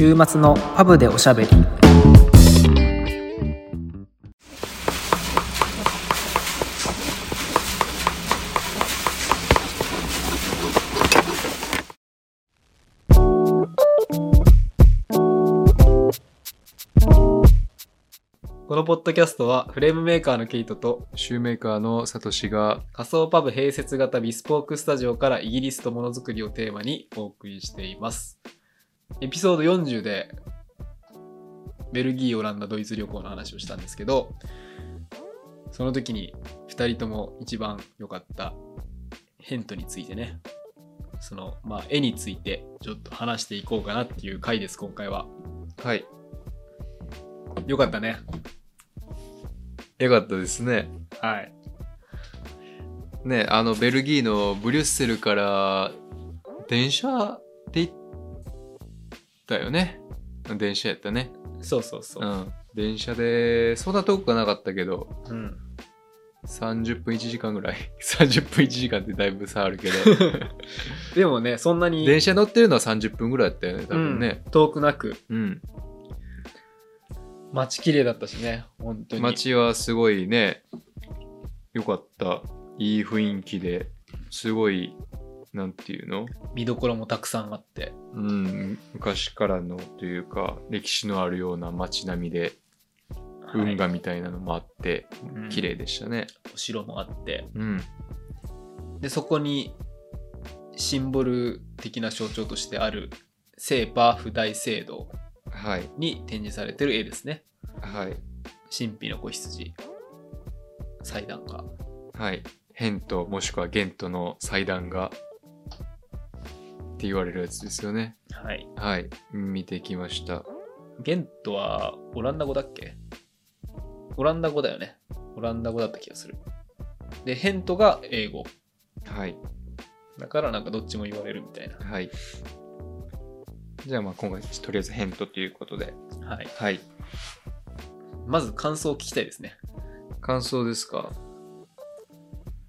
週末のパブでおしゃべりこのポッドキャストはフレームメーカーのケイトとシューメーカーのサトシが仮想パブ併設型ビスポークスタジオからイギリスとものづくりをテーマにお送りしています。エピソード40でベルギー、オランダ、ドイツ旅行の話をしたんですけど、その時に2人とも一番良かったヘントについてね、その、まあ、絵についてちょっと話していこうかなっていう回です、今回は。はいよかったね。よかったですねはい。ねあのベルギーのブリュッセルから電車で行ったよね。電車やったね。そうそうそう。う。ん。電車でそんな遠くはなかったけどうん。30分1時間ぐらい。30分1時間ってだいぶ差あるけど。でもね、そんなに、電車乗ってるのは30分ぐらいだったよね多分ね。うん。遠くなく、うん、街綺麗だったしね、本当に。街はすごいねよかった。いい雰囲気ですごいなんていうの？見どころもたくさんあって。うん昔からのというか歴史のあるような街並みで運河みたいなのもあって、うん綺麗でしたねお城もあって。うんで、そこにシンボル的な象徴としてある聖バーフ大聖堂はいに展示されてる絵ですね。はい神秘の子羊。祭壇が。はいヘントもしくはゲントの祭壇がって言われるやつですよねはい。はい見てきましたゲントはオランダ語だっけ？オランダ語だよね。オランダ語だった気がする。で、ヘントが英語。はいだからなんかどっちも言われるみたいな。はいじゃあまあ今回とりあえずヘントということではい。はいまず感想を聞きたいですね。感想ですか？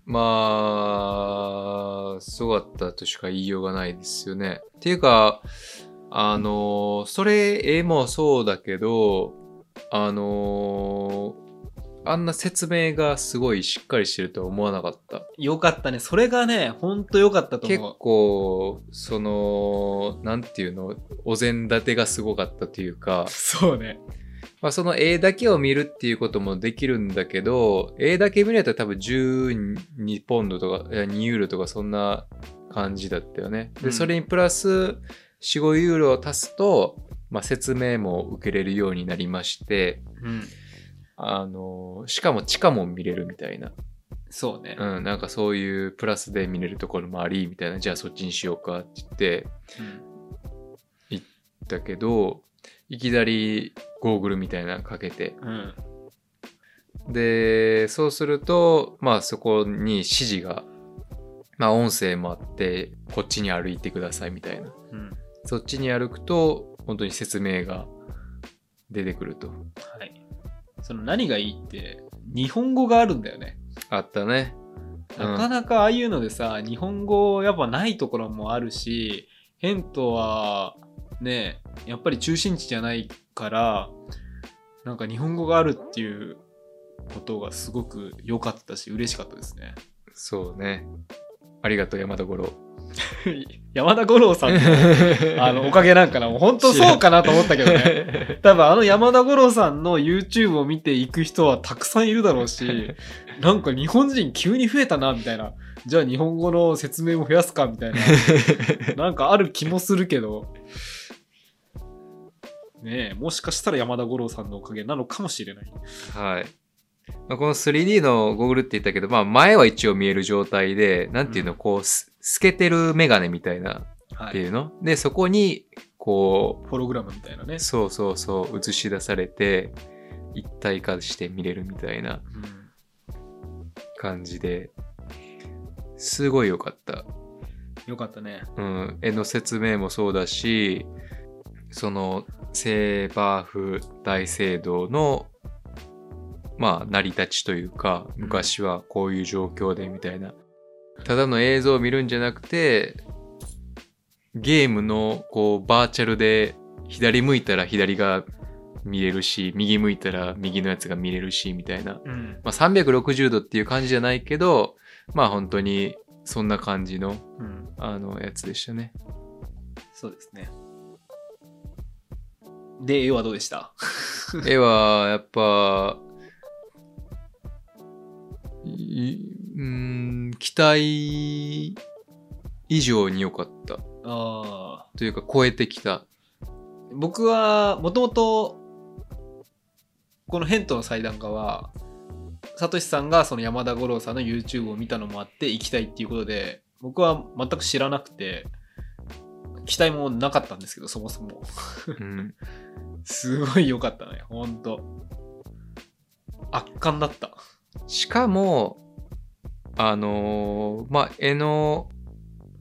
まあ、すごかったとしか言いようがないですよね。っていうか、あの、それ、絵もそうだけど、あの、あんな説明がすごいしっかりしてるとは思わなかった。よかったね。それがね、ほんとよかったと結思う。構、その、なんていうの、お膳立てがすごかったというか、そうね。まあ、その絵だけを見るっていうこともできるんだけど、絵だけ見ると多分12ポンドとか、いや2ユーロとかそんな感じだったよね。で、うんそれにプラス4、5ユーロを足すと、まあ、説明も受けれるようになりまして、うん。あの、しかも地下も見れるみたいな。そうね。うん、なんかそういうプラスで見れるところもあり、みたいな、じゃあそっちにしようかって言って、だけど、いきなりゴーグルみたいなのかけて、うん。で、そうすると、まあそこに指示が、まあ音声もあって、こっちに歩いてくださいみたいな。うん。そっちに歩くと、本当に説明が出てくると。はい。その何がいいって、日本語があるんだよね。あったね。うんなかなかああいうのでさ、日本語やっぱないところもあるし、ヘントはね、やっぱり中心地じゃないから、なんか日本語があるっていうことがすごく良かったし、嬉しかったですね。そうね。ありがとう、山田五郎。山田五郎さんの あのおかげなんかな。もう本当そうかなと思ったけどね。多分あの山田五郎さんの YouTube を見ていく人はたくさんいるだろうし、なんか日本人急に増えたな、みたいな。じゃあ日本語の説明も増やすか、みたいな。なんかある気もするけど。ねえ、もしかしたら山田五郎さんのおかげなのかもしれない。はい。まあ、この 3D のゴーグルって言ったけど、まあ前は一応見える状態で、なんていうの、うんこうす、透けてるメガネみたいなはい。っていうの、で、そこに、こホログラムみたいなねう、。そうそうそう、映し出されて、一体化して見れるみたいなうん感じで、すごい良かった。よかったね。うん、絵の説明もそうだし、その、セーバーフ大聖堂の、まあ、成り立ちというか、うん昔はこういう状況でみたいな。ただの映像を見るんじゃなくて、ゲームの、こう、バーチャルで左向いたら左が見れるし、右向いたら右のやつが見れるし、みたいな。うん。まあ、360度っていう感じじゃないけど、まあ本当にそんな感じの、うん。あの、やつでしたね。そうですね。で、絵はどうでした？絵は、やっぱ、いうーん、期待以上に良かった。ああ。というか、超えてきた。僕は、もともと、このヘントの祭壇家は、サトシさんがその山田五郎さんの YouTube を見たのもあって行きたいっていうことで、僕は全く知らなくて、期待もなかったんですけど、そもそも。うん。すごい良かったね、ほんと。圧巻だった。しかも、あのーまあ、絵の、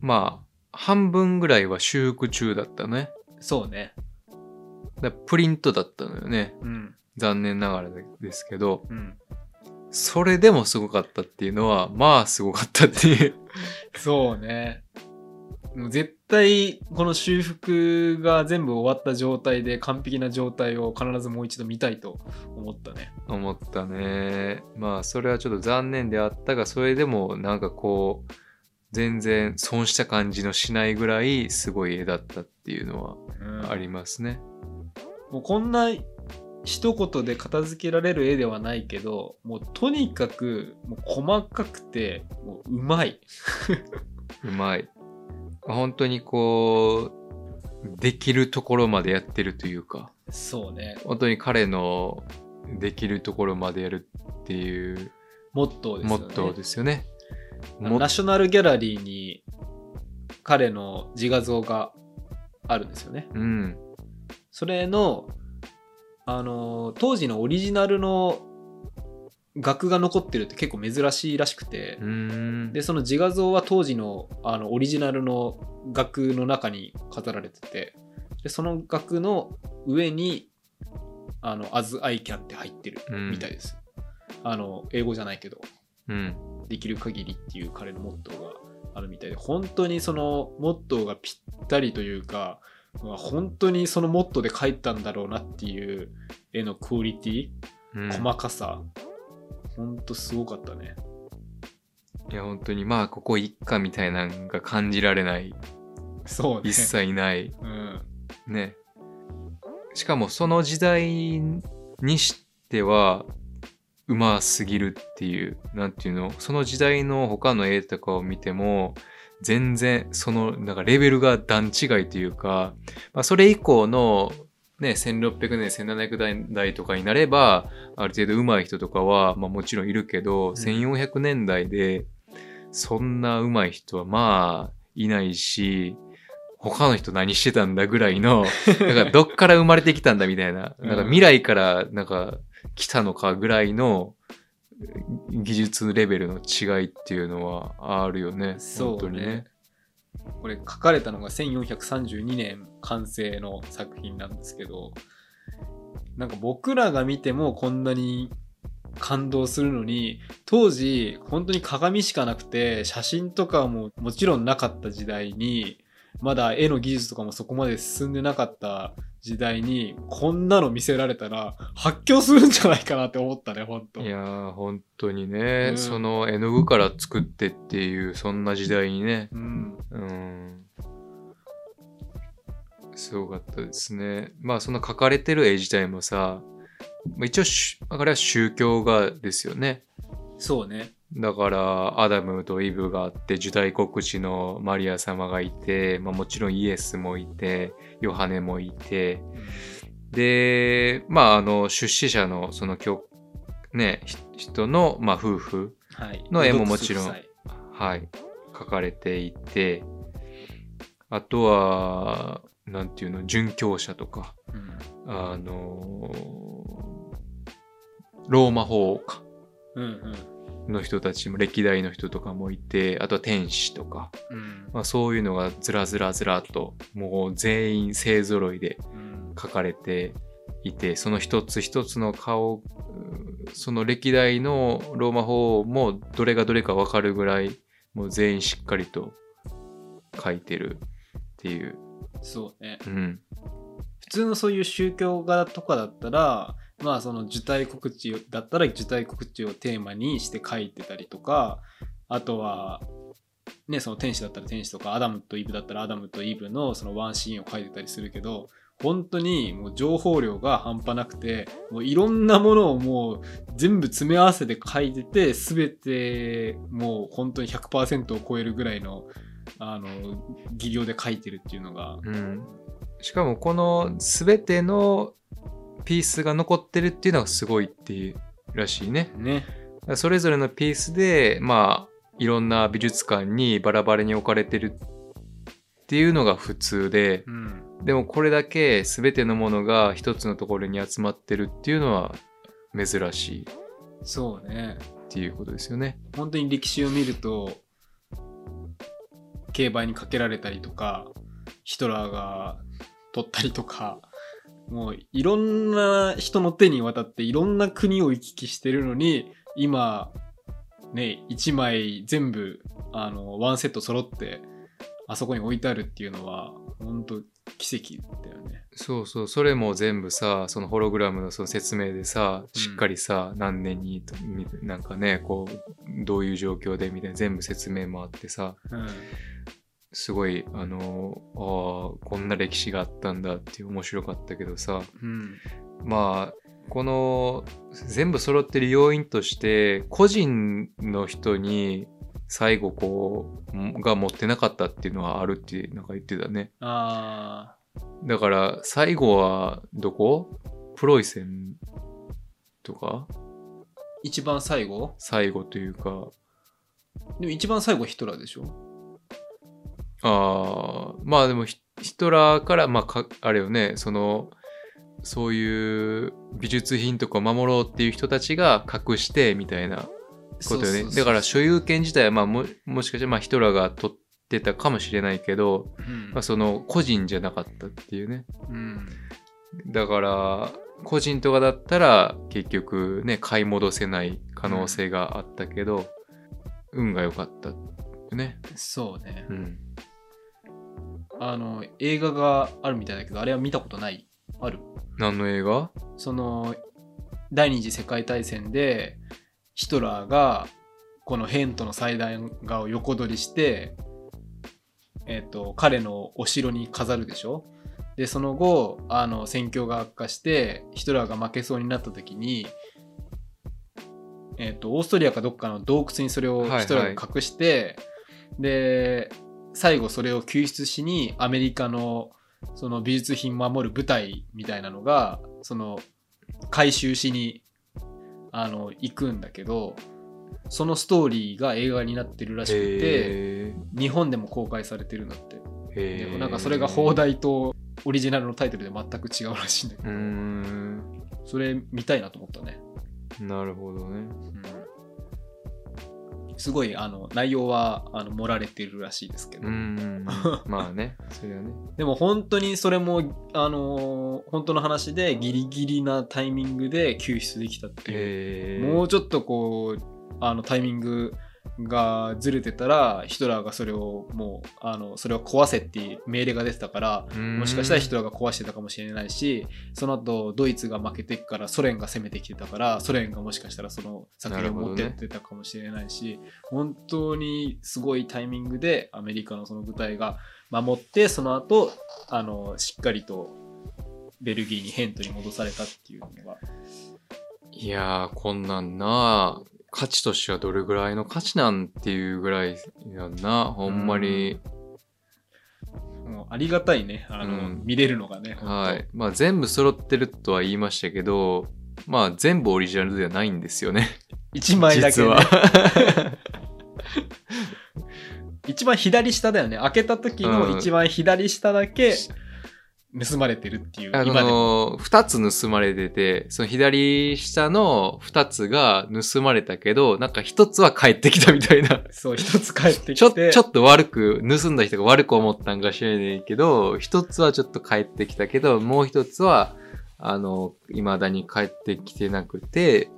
まあ、半分ぐらいは修復中だったね。そうね。だプリントだったのよね。うん。残念ながらですけど、うん。それでもすごかったっていうのは、まあすごかったっていう。そうね。もう絶対この修復が全部終わった状態で完璧な状態を必ずもう一度見たいと思ったね。思ったね。まあそれはちょっと残念であったが、それでもなんかこう、全然損した感じのしないぐらいすごい絵だったっていうのうんはありますね。もうこんな一言で片付けられる絵ではないけどもうとにかくもう細かくてもううまい。うまい。本当にこう、できるところまでやってるというか、そうね。本当に彼のできるところまでやるっていうモットーですよね。モットーですよね。もナショナルギャラリーに彼の自画像があるんですよね。うん。それの、あのー当時のオリジナルの額が残ってるって結構珍しいらしくて。でその自画像は当時のあのオリジナルの額の中に飾られてて。でその額の上に「あの As I can」って入ってるみたいです、あの英語じゃないけど。うん。できる限りっていう彼のモットーがあるみたいで。本当にそのモットーがぴったりというかまあ本当にそのモットーで描いたんだろうなっていう絵のクオリティ、うん。細かさ本当すごかったねいや、本当に、まあ、ここ一家みたいなのが感じられない。そうね一切ない。うんね。しかも、その時代にしては、うますぎるっていう、なんていうの、その時代の他の絵とかを見ても、全然、その、なんかレベルが段違いというか、まあ、それ以降の、ね、1600年、1700代とかになれば、ある程度上手い人とかは、まあもちろんいるけど、ん1400年代で、そんな上手い人はまあ、いないし、他の人何してたんだぐらいの、なんかどっから生まれてきたんだみたいな、うんなんか未来からなんか来たのかぐらいの技術レベルの違いっていうのはあるよね。そうね本当にね。これ書かれたのが1432年完成の作品なんですけどなんか僕らが見てもこんなに感動するのに当時本当に鏡しかなくて写真とかももちろんなかった時代にまだ絵の技術とかもそこまで進んでなかった時代にこんなの見せられたら発狂するんじゃないかなって思ったね本当いやー、本当にね、うんその絵の具から作ってっていう、そんな時代にね、うんうん。すごかったですね。まあ、その描かれてる絵自体もさ、まあ一応し、あれは宗教画ですよね。そうねだから、アダムとイブがあって、ジュダイ国地のマリア様がいて、まあもちろんイエスもいて、ヨハネもいて、で、まあ、あの、出資者の、その、教ね、ひ人の、まあ、夫婦はい。の絵ももちろんロドックス夫妻はい、書かれていて、あとは、なんていうの、殉教者とか、うん。あのローマ法かうんうんの人たちも、歴代の人とかもいて、あとは天使とか、うんまあ、そういうのがずらずらずらっと、もう全員勢揃いでうん書かれていて、その一つ一つの顔、うその歴代のローマ法もどれがどれかわかるぐらい、もう全員しっかりと書いてるっていう。そうねうん。通のそういう宗教画とかだったらまあその受胎告知だったら受胎告知をテーマにして書いてたりとかあとはねその天使だったら天使とかアダムとイブだったらアダムとイブのそのワンシーンを書いてたりするけど本当にもう情報量が半端なくてもういろんなものをもう全部詰め合わせて書いてて全てもう本当に100%を超えるぐらいのあの技量で書いてるっていうのが。うん、しかもこの全てのピースが残ってるっていうのがすごいっていうらしいね。ねそれぞれのピースでまあいろんな美術館にバラバラに置かれてるっていうのが普通でうんでもこれだけ全てのものが一つのところに集まってるっていうのは珍しいっそうねていうことですよね。本当に歴史を見ると競売にかけられたりとかヒトラーが取ったりとかもういろんな人の手に渡っていろんな国を行き来してるのに今ね1枚全部あのワンセット揃ってあそこに置いてあるっていうのは本当奇跡だよね。そうそう、それも全部さ、そのホログラムのその説明でさ、しっかりさ、何年になんかね、こう、どういう状況でみたいな全部説明もあってさ、うんすごい、あの、ああ、こんな歴史があったんだって面白かったけどさ、うん。まあ、この全部揃ってる要因として、個人の人に最後こう、が持ってなかったっていうのはあるってなんか言ってたね。あだから最後はどこ？プロイセンとか？ー一番最後？最後というか。でも一番最後ヒトラーでしょ？あーまあでもヒヒトラーからまあかあれよねそのそういう美術品とか守ろうっていう人たちが隠してみたいなことよね。だから所有権自体はまあももしかしたらまあヒトラーが取ってたかもしれないけど、うん。まあ、その個人じゃなかったっていうね。うん。だから個人とかだったら結局ね買い戻せない可能性があったけど、運が良かったよね。そうね。うんあの映画があるみたいだけどあれは見たことない。ある。何の映画？その第二次世界大戦でヒトラーがこのヘントの祭壇画を横取りして、えっと彼のお城に飾るでしょ？でその後あの戦況が悪化してヒトラーが負けそうになった時に、えっとオーストリアかどっかの洞窟にそれをはいはい。ヒトラーが隠して、で最後それを救出しにアメリカのその美術品守る部隊みたいなのがその回収しにあの行くんだけどそのストーリーが映画になってるらしくてへ日本でも公開されてるんだって。えでもなんかそれが放題とオリジナルのタイトルで全く違うらしいんだけど。それ見たいなと思ったね、なるほどね。うん、すごいあの内容はあの盛られてるらしいですけど、まあね。それはね。でも本当にそれもあの本当の話でギリギリなタイミングで救出できたっていう。もうちょっとこうあのタイミングがずれてたらヒトラーがそれをもうあのそれを壊せっていう命令が出てたからもしかしたらヒトラーが壊してたかもしれないしその後ドイツが負けてからソ連が攻めてきてたからソ連がもしかしたらその作品を持ってってたかもしれないし本当にすごいタイミングでアメリカのその部隊が守ってその後あのしっかりとベルギーにヘントに戻されたっていうのが。いやーこんなんな価値としてはどれぐらいの価値なんていうぐらいやんな。ほんまに。もうありがたいね。あの、うん。見れるのがね、はい。まあ全部揃ってるとは言いましたけど、まあ全部オリジナルではないんですよね。1枚だけ、ね、実は。一番左下だよね。開けた時の一番左下だけ盗まれてるっていう、あの、二つ盗まれてて、その左下の二つが盗まれたけど、なんか一つは帰ってきたみたいな。そう一つ帰ってきて。ちょ、ちょっと悪く、盗んだ人が悪く思ったんか知らないけど、一つはちょっと帰ってきたけど、もう一つは、あの、未だに帰ってきてなくて、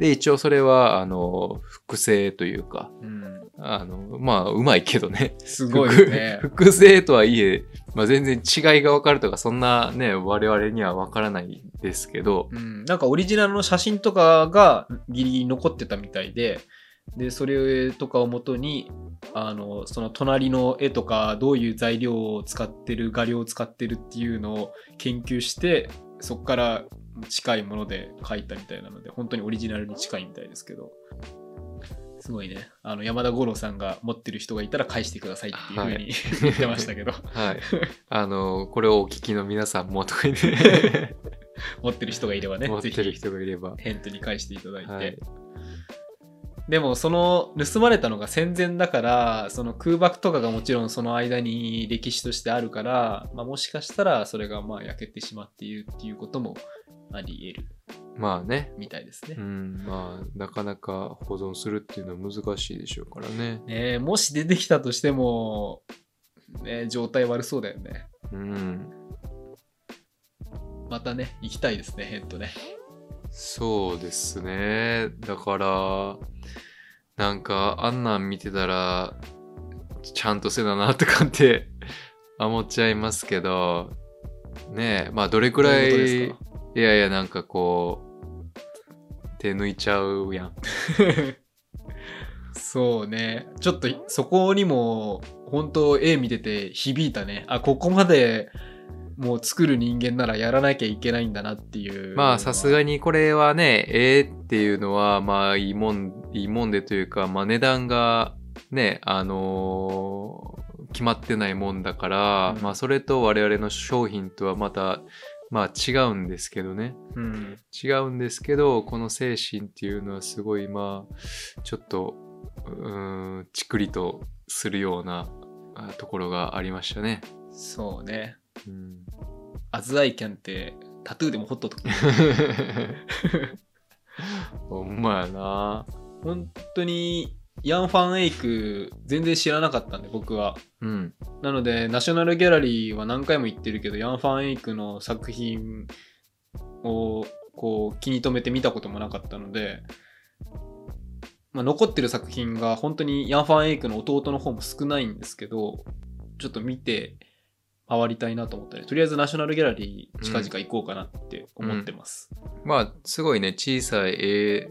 で、一応それは、あの、複製というか、うんあの、まあ、うまいけどね。すごいよね。複複製とはいえ、まあ、全然違いがわかるとか、そんなね、我々にはわからないですけど、うん、なんかオリジナルの写真とかがギリギリ残ってたみたいで、で、それとかをもとに、あの、その隣の絵とか、どういう材料を使ってる、画料を使ってるっていうのを研究して、そこから近いもので描いたみたいなので、本当にオリジナルに近いみたいですけど、すごいね。あの、山田五郎さんが持ってる人がいたら返してくださいっていうふうに、言ってましたけど、はい。あの、これをお聞きの皆さんもとか言って、持ってる人がいればね、持ってる人がいれば。ヘントに返していただいて、はい。でもその盗まれたのが戦前だからその空爆とかがもちろんその間に歴史としてあるから、まあ、もしかしたらそれがまあ焼けてしまっているっていうこともあり得るまあね。みたいですねう。ん、まあ、なかなか保存するっていうのは難しいでしょうからね。ねえもし出てきたとしても、ね、状態悪そうだよね。うん。またね行きたいですねヘントね。そうですね。だから、なんか、あんなん見てたら、ちゃんとせななとかって 思っちゃいますけど、ねえ、まあ、どれくらい、いやいや、なんかこう、手抜いちゃうやん。そうね。ちょっとそこにも本当絵見てて響いたね。あ、ここまでもう作る人間ならやらなきゃいけないんだなっていう。まあさすがに。にこれはね、ええっていうのはまあいいもん、いいもんでというか、まあ値段がね、あのー決まってないもんだから、うんまあそれと我々の商品とはまた、まあ違うんですけどね。うん。違うんですけど、この精神っていうのはすごいまあ、ちょっと、うーん、ちくりとするようなあところがありましたね。そうね。うんアズアイキャンってタトゥーでも彫っとく。ほんまやな。本当にヤン・ファン・エイク全然知らなかったんで僕は。うん。なのでナショナルギャラリーは何回も行ってるけどヤン・ファン・エイクの作品をこう気に留めて見たこともなかったので、まあ、残ってる作品が本当にヤン・ファン・エイクの弟の方も少ないんですけどちょっと見て回りたいなと思ったりとりあえずナショナルギャラリー近々行こうかなって思ってます、まあ、すごいね、小さい絵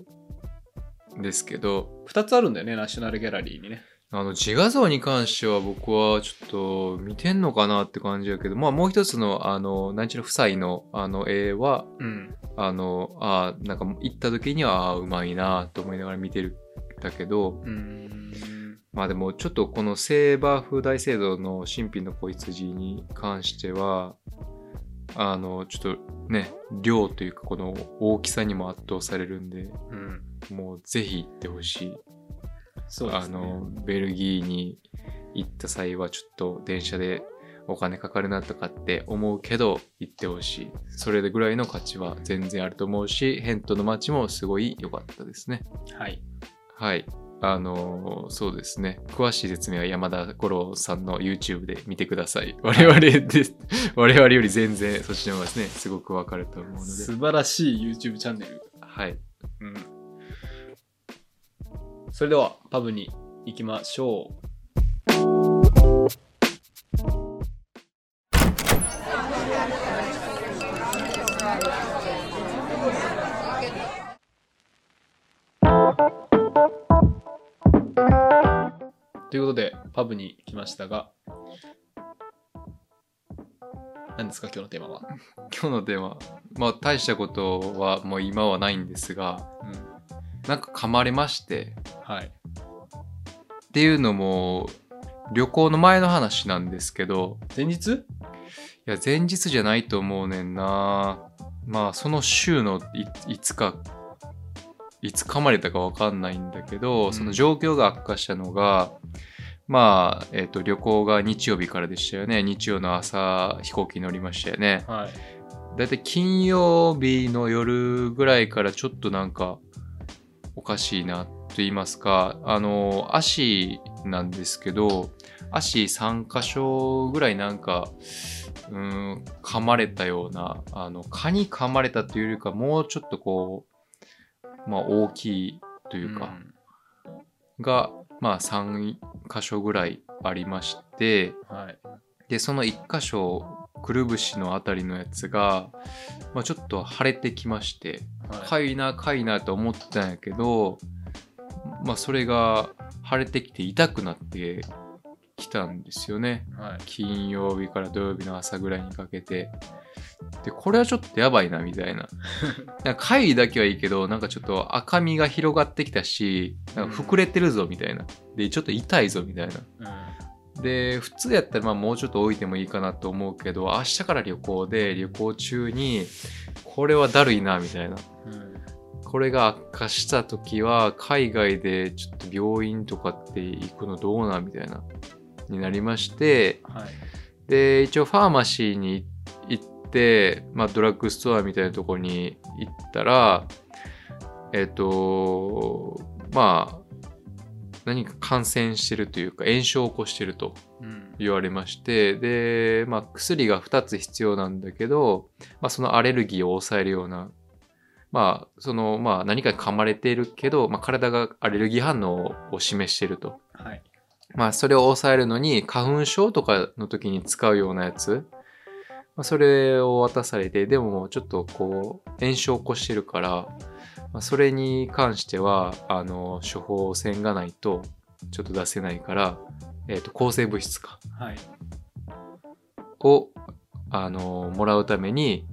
ですけど、2つあるんだよねナショナルギャラリーにね。あの、自画像に関しては僕はちょっと見てんのかなって感じだけど、まあもう一つの、あの、何ちの夫妻のあの絵は、うん。あの、あーなんか行った時には、あーうまいなと思いながら見てるんだけど、まあでもちょっとこのセーバー風大聖堂の新品の子羊に関しては、あの、ちょっとね、量というかこの大きさにも圧倒されるんで、うんもうぜひ行ってほしい。あそうですねの、ベルギーに行った際はちょっと電車でお金かかるなとかって思うけど行ってほしい。それぐらいの価値は全然あると思うし、ヘントの街もすごい良かったですね。はいはい。あのそうですね。詳しい説明は山田五郎さんの YouTube で見てください。我々で、我々より全然そっちの方がですね、すごくわかると思うので。素晴らしい YouTube チャンネルはい。うんそれではパブに行きましょう。ということでパブに来ましたが何ですか今日のテーマは、今日のテーマ、まあ大したことはもう今はないんですが、うん、なんか噛まれまして、はい。っていうのも旅行の前の話なんですけど。前日？いや前日じゃないと思うねんな。まあその週のいいつかいつ噛まれたかわかんないんだけど、うん。その状況が悪化したのがまあ、えっと旅行が日曜日からでしたよね。日曜の朝飛行機に乗りましたよね。はい。だいたい金曜日の夜ぐらいからちょっとなんかおかしいなと言いますか、あの、足なんですけど、足3箇所ぐらいなんか、うーん、噛まれたような、あの、蚊に噛まれたというよりか、もうちょっとこう、まあ大きいというか、がまあ3箇所ぐらいありましてはい。でその1箇所くるぶしのあたりのやつが、まあ、ちょっと腫れてきましてはい。かゆいなかゆいなと思ってたんやけどまあそれが腫れてきて痛くなってきたんですよねはい。金曜日から土曜日の朝ぐらいにかけてでこれはちょっとやばいなみたいな なんかかゆいだけはいいけどなんかちょっと赤みが広がってきたしなんか膨れてるぞみたいなでちょっと痛いぞみたいなうん。で普通やったらまあもうちょっと置いてもいいかなと思うけど明日から旅行で旅行中にこれはだるいなみたいなうん。これが悪化した時は海外でちょっと病院とかって行くのどうなんみたいなになりましてはい。で一応ファーマシーに行って、まあ、ドラッグストアみたいなとこに行ったらえっ、とまあ何か感染してるというか炎症を起こしてるとうん。言われましてで、まあ、薬が2つ必要なんだけど、まあ、そのアレルギーを抑えるようなまあそのまあ何かに噛まれているけど、まあ、体がアレルギー反応を示しているとはい。まあそれを抑えるのに花粉症とかの時に使うようなやつ、まあ、それを渡されてでもちょっとこう炎症を起こしてるから、まあ、それに関してはあの処方箋がないとちょっと出せないから、えっと抗生物質かはい。をあのもらうために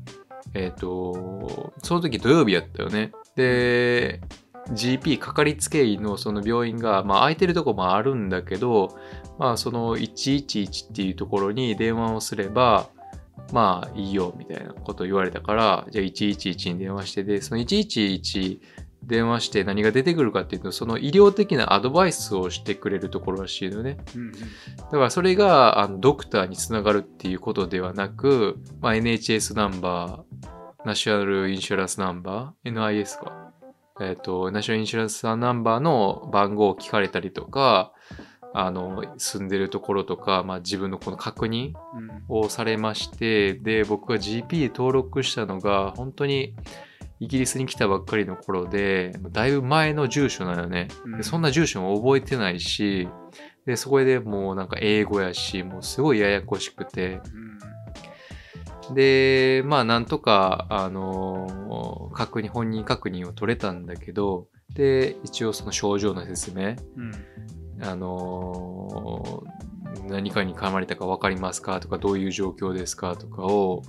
えっ、とその時土曜日やったよねで GP かかりつけ医のその病院が、まあ、空いてるとこもあるんだけど、まあ、その111っていうところに電話をすればまあいいよみたいなことを言われたからじゃあ111に電話してでその111電話して何が出てくるかっていうとその医療的なアドバイスをしてくれるところらしいのねうん。だからそれがあのドクターにつながるっていうことではなく、まあ、NHS ナンバー、ナショナルインシュランスナンバー、NIS か。えっ、と、ナショナルインシュランスナンバーの番号を聞かれたりとか、あの、住んでるところとか、まあ、自分のこの確認うん。をされまして、で、僕が GP 登録したのが、本当にイギリスに来たばっかりの頃で、だいぶ前の住所なのね。うんでそんな住所も覚えてないし、で、そこでもうなんか英語やし、もうすごいややこしくて、うん。で、まあなんとか、あのー確認、本人確認を取れたんだけど、で、一応その症状の説明、うん。あのー何かに噛まれたか分かりますかとか、どういう状況ですかとかを、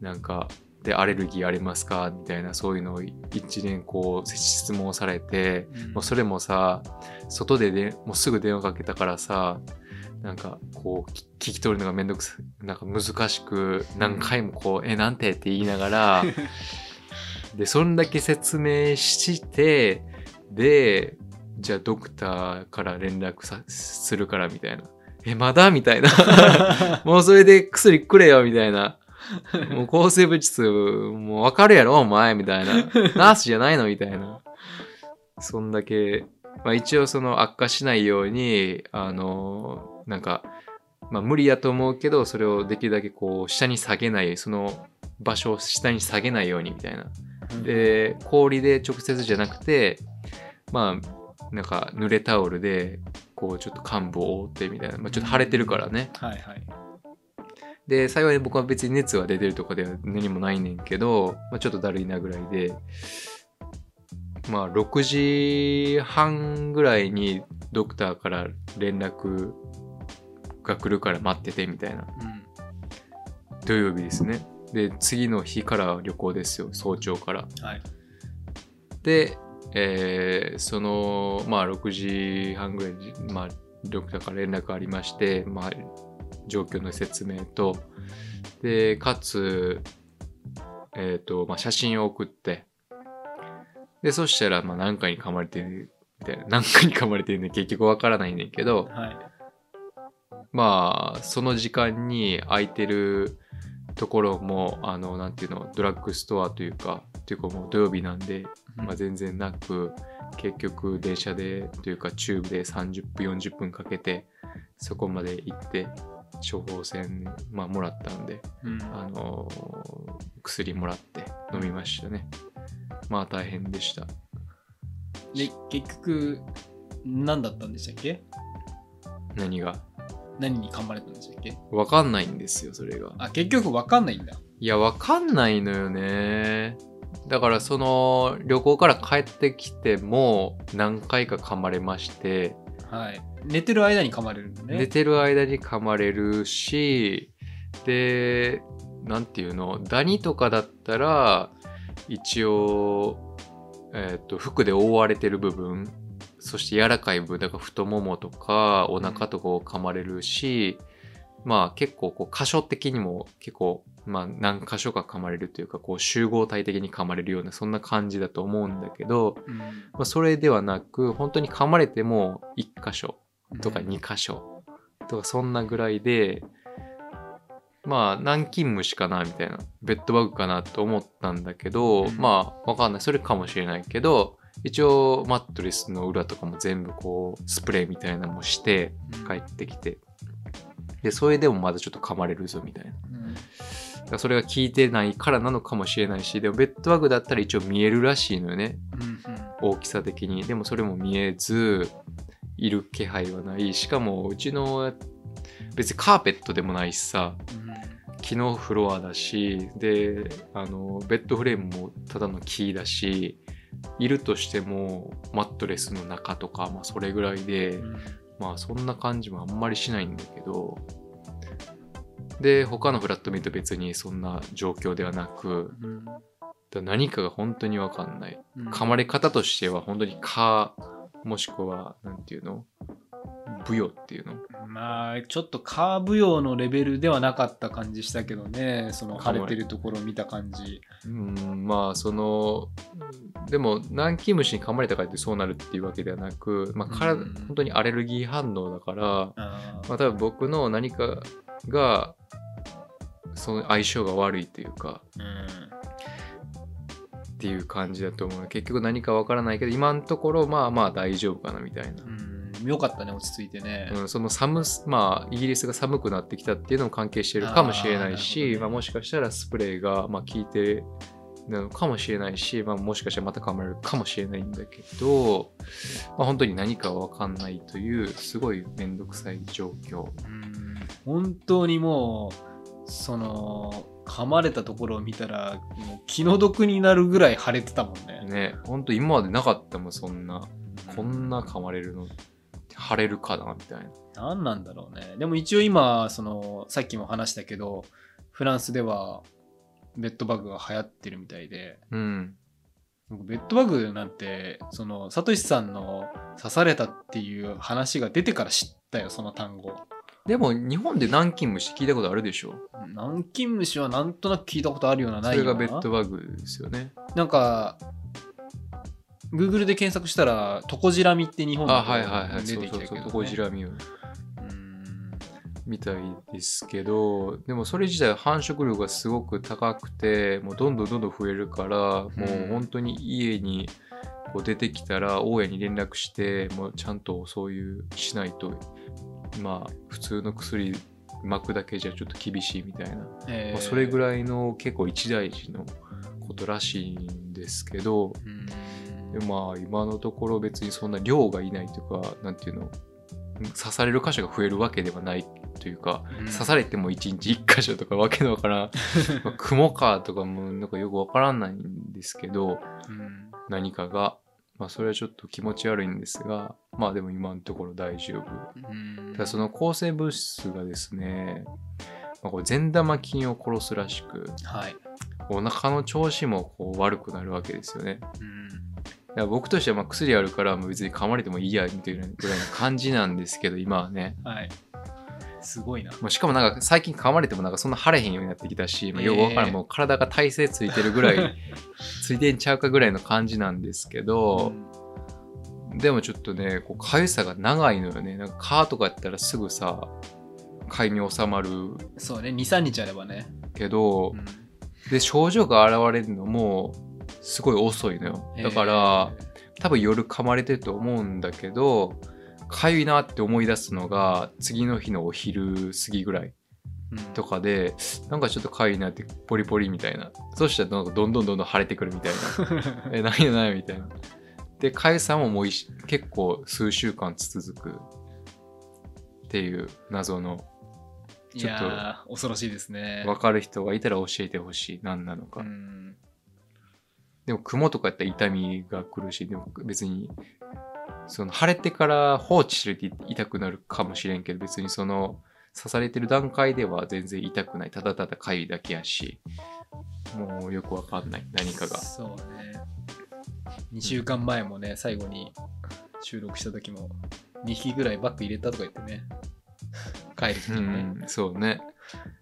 なんか、で、アレルギーありますかみたいな、そういうのを一年こう、質問されて、もうそれもさ、外ででもうすぐ電話かけたからさ、なんかこう、き聞き取るのがめんどくさい、なんか難しく、何回もこう、え、なんてって言いながら、で、そんだけ説明して、で、じゃあドクターから連絡さするからみたいな。え、まだ？みたいな。もうそれで薬くれよみたいな。もう抗生物質、もうわかるやろお前みたいな。ナースじゃないのみたいな。そんだけ、まあ一応その悪化しないように、あの、なんか、まあ無理やと思うけど、それをできるだけこう下に下げない、その場所を下に下げないようにみたいな。で、氷で直接じゃなくて、まあ、なんか濡れタオルで、こうちょっと患部を覆ってみたいな。まあちょっと腫れてるからね。はいはい。で、幸い僕は別に熱が出てるとかでは何もないねんけど、まあ、ちょっとだるいなぐらいで、まあ、6時半ぐらいにドクターから連絡が来るから待っててみたいな。うん。土曜日ですね。で、次の日から旅行ですよ、早朝から。はい。で、えーその、まあ、6時半ぐらいに、まあ、ドクターから連絡ありまして、まあ、状況の説明と、で、かつ、えっ、と、まあ、写真を送って、で、そしたら、まあ、何回に噛まれてる、みたいな、何回に噛まれてるね、結局わからないねんけど、はい。まあ、その時間に空いてるところも、あの、なんていうの、ドラッグストアというか、っていうかもう土曜日なんで、まあ、全然なく、結局電車でというかチューブで30分40分かけてそこまで行って処方箋、まあ、もらったんで、うん。あのー薬もらって飲みましたねまあ大変でしたで、結局、何だったんでしたっけ？何が？何に噛まれたんでしたっけ？わかんないんですよ、それが。あ、結局わかんないんだ。いや、わかんないのよね。だから、その、旅行から帰ってきても、何回か噛まれまして、はい。寝てる間に噛まれるんだね。寝てる間に噛まれるし、で、なんていうの、ダニとかだったら、一応、えっ、と、服で覆われてる部分、そして柔らかい部分、だから太ももとかお腹とかを噛まれるし、まあ結構こう箇所的にも結構まあ何箇所か噛まれるというかこう集合体的に噛まれるようなそんな感じだと思うんだけど、うん。まあ、それではなく本当に噛まれても1箇所とかうん。2箇所とかそんなぐらいでまあ南京虫かなみたいなベッドバグかなと思ったんだけど、うん。まあわかんない。それかもしれないけど一応マットレスの裏とかも全部こうスプレーみたいなのもして帰ってきて。でそれでもまだちょっと噛まれるぞみたいな。うんだそれが効いてないからなのかもしれないしでもベッドバグだったら一応見えるらしいのよね。うん大きさ的に。でもそれも見えずいる気配はない。しかもうちの別にカーペットでもないしさ。うん。木のフロアだしであのベッドフレームもただの木だしいるとしてもマットレスの中とか、まあ、それぐらいで、うん。まあそんな感じもあんまりしないんだけどで他のフラットメイト別にそんな状況ではなくうん何かが本当にわかんない。うん。噛まれ方としては本当に蚊もしくはなんていうの？ブヨっていうの？まあちょっとカーブ用のレベルではなかった感じしたけどね。そのかも腫れてるところを見た感じ。うん。まあそのでも南京虫に噛まれたからってそうなるっていうわけではなく、まあ、体うん。本当にアレルギー反応だから、まあ、多分僕の何かがその相性が悪いというかうんっていう感じだと思う。結局何かわからないけど今のところまあまあ大丈夫かなみたいな。うん、よかったね落ち着いてね、うん、その寒すまあイギリスが寒くなってきたっていうのも関係してるかもしれないしね。まあ、もしかしたらスプレーが、まあ、効いてなのかもしれないし、まあ、もしかしたらまた噛まれるかもしれないんだけど、まあ、本当に何かわかんないというすごいめんどくさい状況。うん本当にもうその噛まれたところを見たらもう気の毒になるぐらい腫れてたもんね。ね本当今までなかったもんそんなこんな噛まれるの。腫れるかなみたいな。何なんだろうね。でも一応今そのさっきも話したけどフランスではベッドバグが流行ってるみたいで。うん。僕ベッドバグなんてそのサトシさんの刺されたっていう話が出てから知ったよその単語でも日本で南京虫聞いたことあるでしょ？南京虫はなんとなく聞いたことあるようなそないようなれがベッドバグですよね。なんか Google で検索したらトコジラミって日本あはいはいはい。出そうそうそうてきたけど、ね、トコジラミをうん。みたいですけどでもそれ自体繁殖力がすごく高くてもうどんどんどんどん増えるからもう本当に家にこう出てきたら大家に連絡してもうちゃんとそういうしないとまあ普通の薬巻くだけじゃちょっと厳しいみたいな、えまあそれぐい、らいの結構一大事のことらしいんですけどうん。でもまあ今のところ別にそんな量がいないというかなんていうの刺される箇所が増えるわけではないというか、うん。刺されても1日1箇所とかわけのわからん まあ雲かとかもなんかよくわからないんですけどうん。何かがまあそれはちょっと気持ち悪いんですがまあでも今のところ大丈夫。うん。ただその抗生物質がですね、まあ、これ善玉菌を殺すらしくはい、お腹の調子もこう悪くなるわけですよね。うん。だから僕としてはまあ薬あるから別に噛まれてもいいやみたいなぐらいの感じなんですけど今はね。はい、すごいな。もうしかもなんか最近噛まれてもなんかそんな腫れへんようになってきたし、まあ、よくわからん、ええもう体が体勢ついてるぐらいついてんちゃうかぐらいの感じなんですけど、でもちょっとねこう痒さが長いのよね。なんか蚊とかやったらすぐさ痒み収まるそうね23日あればね、けど、うん。で症状が現れるのもすごい遅いのよ。だから、多分夜噛まれてると思うんだけどかゆいなって思い出すのが次の日のお昼過ぎぐらいえーとかでなんかちょっとかゆいなってポリポリみたいな。そしたらどんどんどんどん腫れてくるみたいな。え何や何やみたいな。っで解散ももう結構数週間続く。っていう謎のいちょっと恐ろしいですね。分かる人がいたら教えてほしい。何なのか、うん。でも雲とかやったら痛みが来るしでも別にその腫れてから放置してると痛くなるかもしれんけど別にその刺されてる段階では全然痛くないただただ痒いだけやしもうよくわかんない何かがそうね。2週間前もね、最後に収録した時も2匹ぐらいバッグ入れたとか言ってね。帰る時うにね。んそうね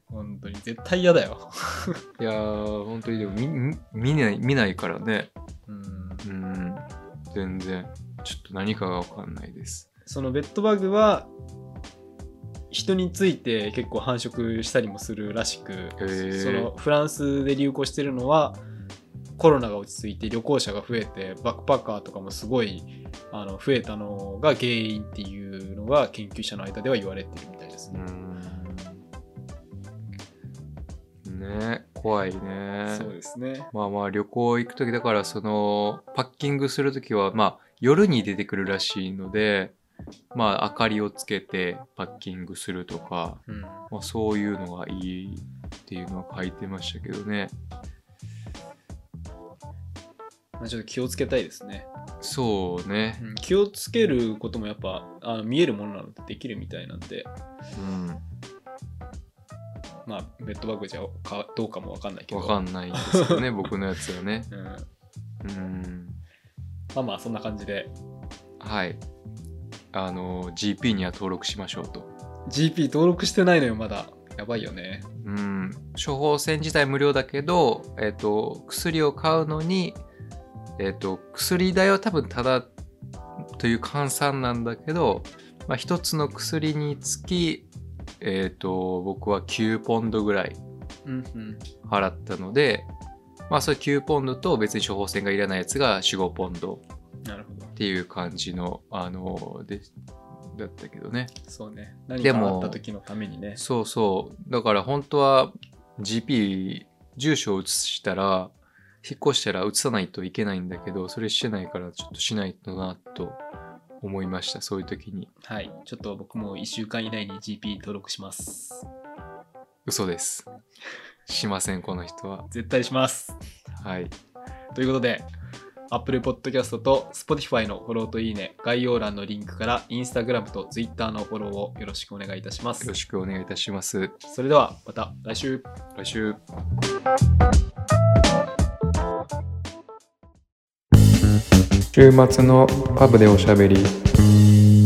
本当に絶対嫌だよ。いやー本当にでも見見見ない見ないからねうんうん全然ちょっと何かがわかんないですそのベッドバグは人について結構繁殖したりもするらしく、ーそのフランスで流行してるのはコロナが落ち着いて旅行者が増えてバックパッカーとかもすごいあの増えたのが原因っていうのが研究者の間では言われてるみたいですうね。んね怖いねそうですね。まあまあ旅行行く時だからそのパッキングする時はまあ夜に出てくるらしいのでまあ明かりをつけてパッキングするとか、うん、まあ、そういうのがいいっていうのは書いてましたけどね。まあ、ちょっと気をつけたいですね、そうね。うん気をつけることもやっぱあの見えるものなのでできるみたいなんで、うん。まあ、ベッドバグじゃかどうかもわかんないけど。わかんないんですよね僕のやつはね。うん。うんまあまあそんな感じで。はい。あの GP には登録しましょうと。GP 登録してないのよまだ。やばいよね。うん、処方箋自体無料だけど、えっと薬を買うのに、えっと薬代は多分ただという換算なんだけど、まあ、一つの薬につき、えっと僕は9ポンドぐらいうんうん。払ったので、まあ、それ9ポンドと別に処方箋がいらないやつが45ポンドっていう感じのあのでだったけどね。そうね何でもかあった時のためにねそうそう。だから本当は GP 住所を移したら、引っ越したら移さないといけないんだけど、それしてないからちょっとしないとなと思いました、そういう時に。はいちょっと僕も1週間以内に GP 登録します嘘です。しません、この人は。絶対しますはい。ということで Apple Podcast と Spotify のフォローといいね概要欄のリンクから Instagram と Twitter のフォローをよろしくお願いいたしますよろしくお願いいたします。それではまた来週来週。週末のパブでおしゃべり。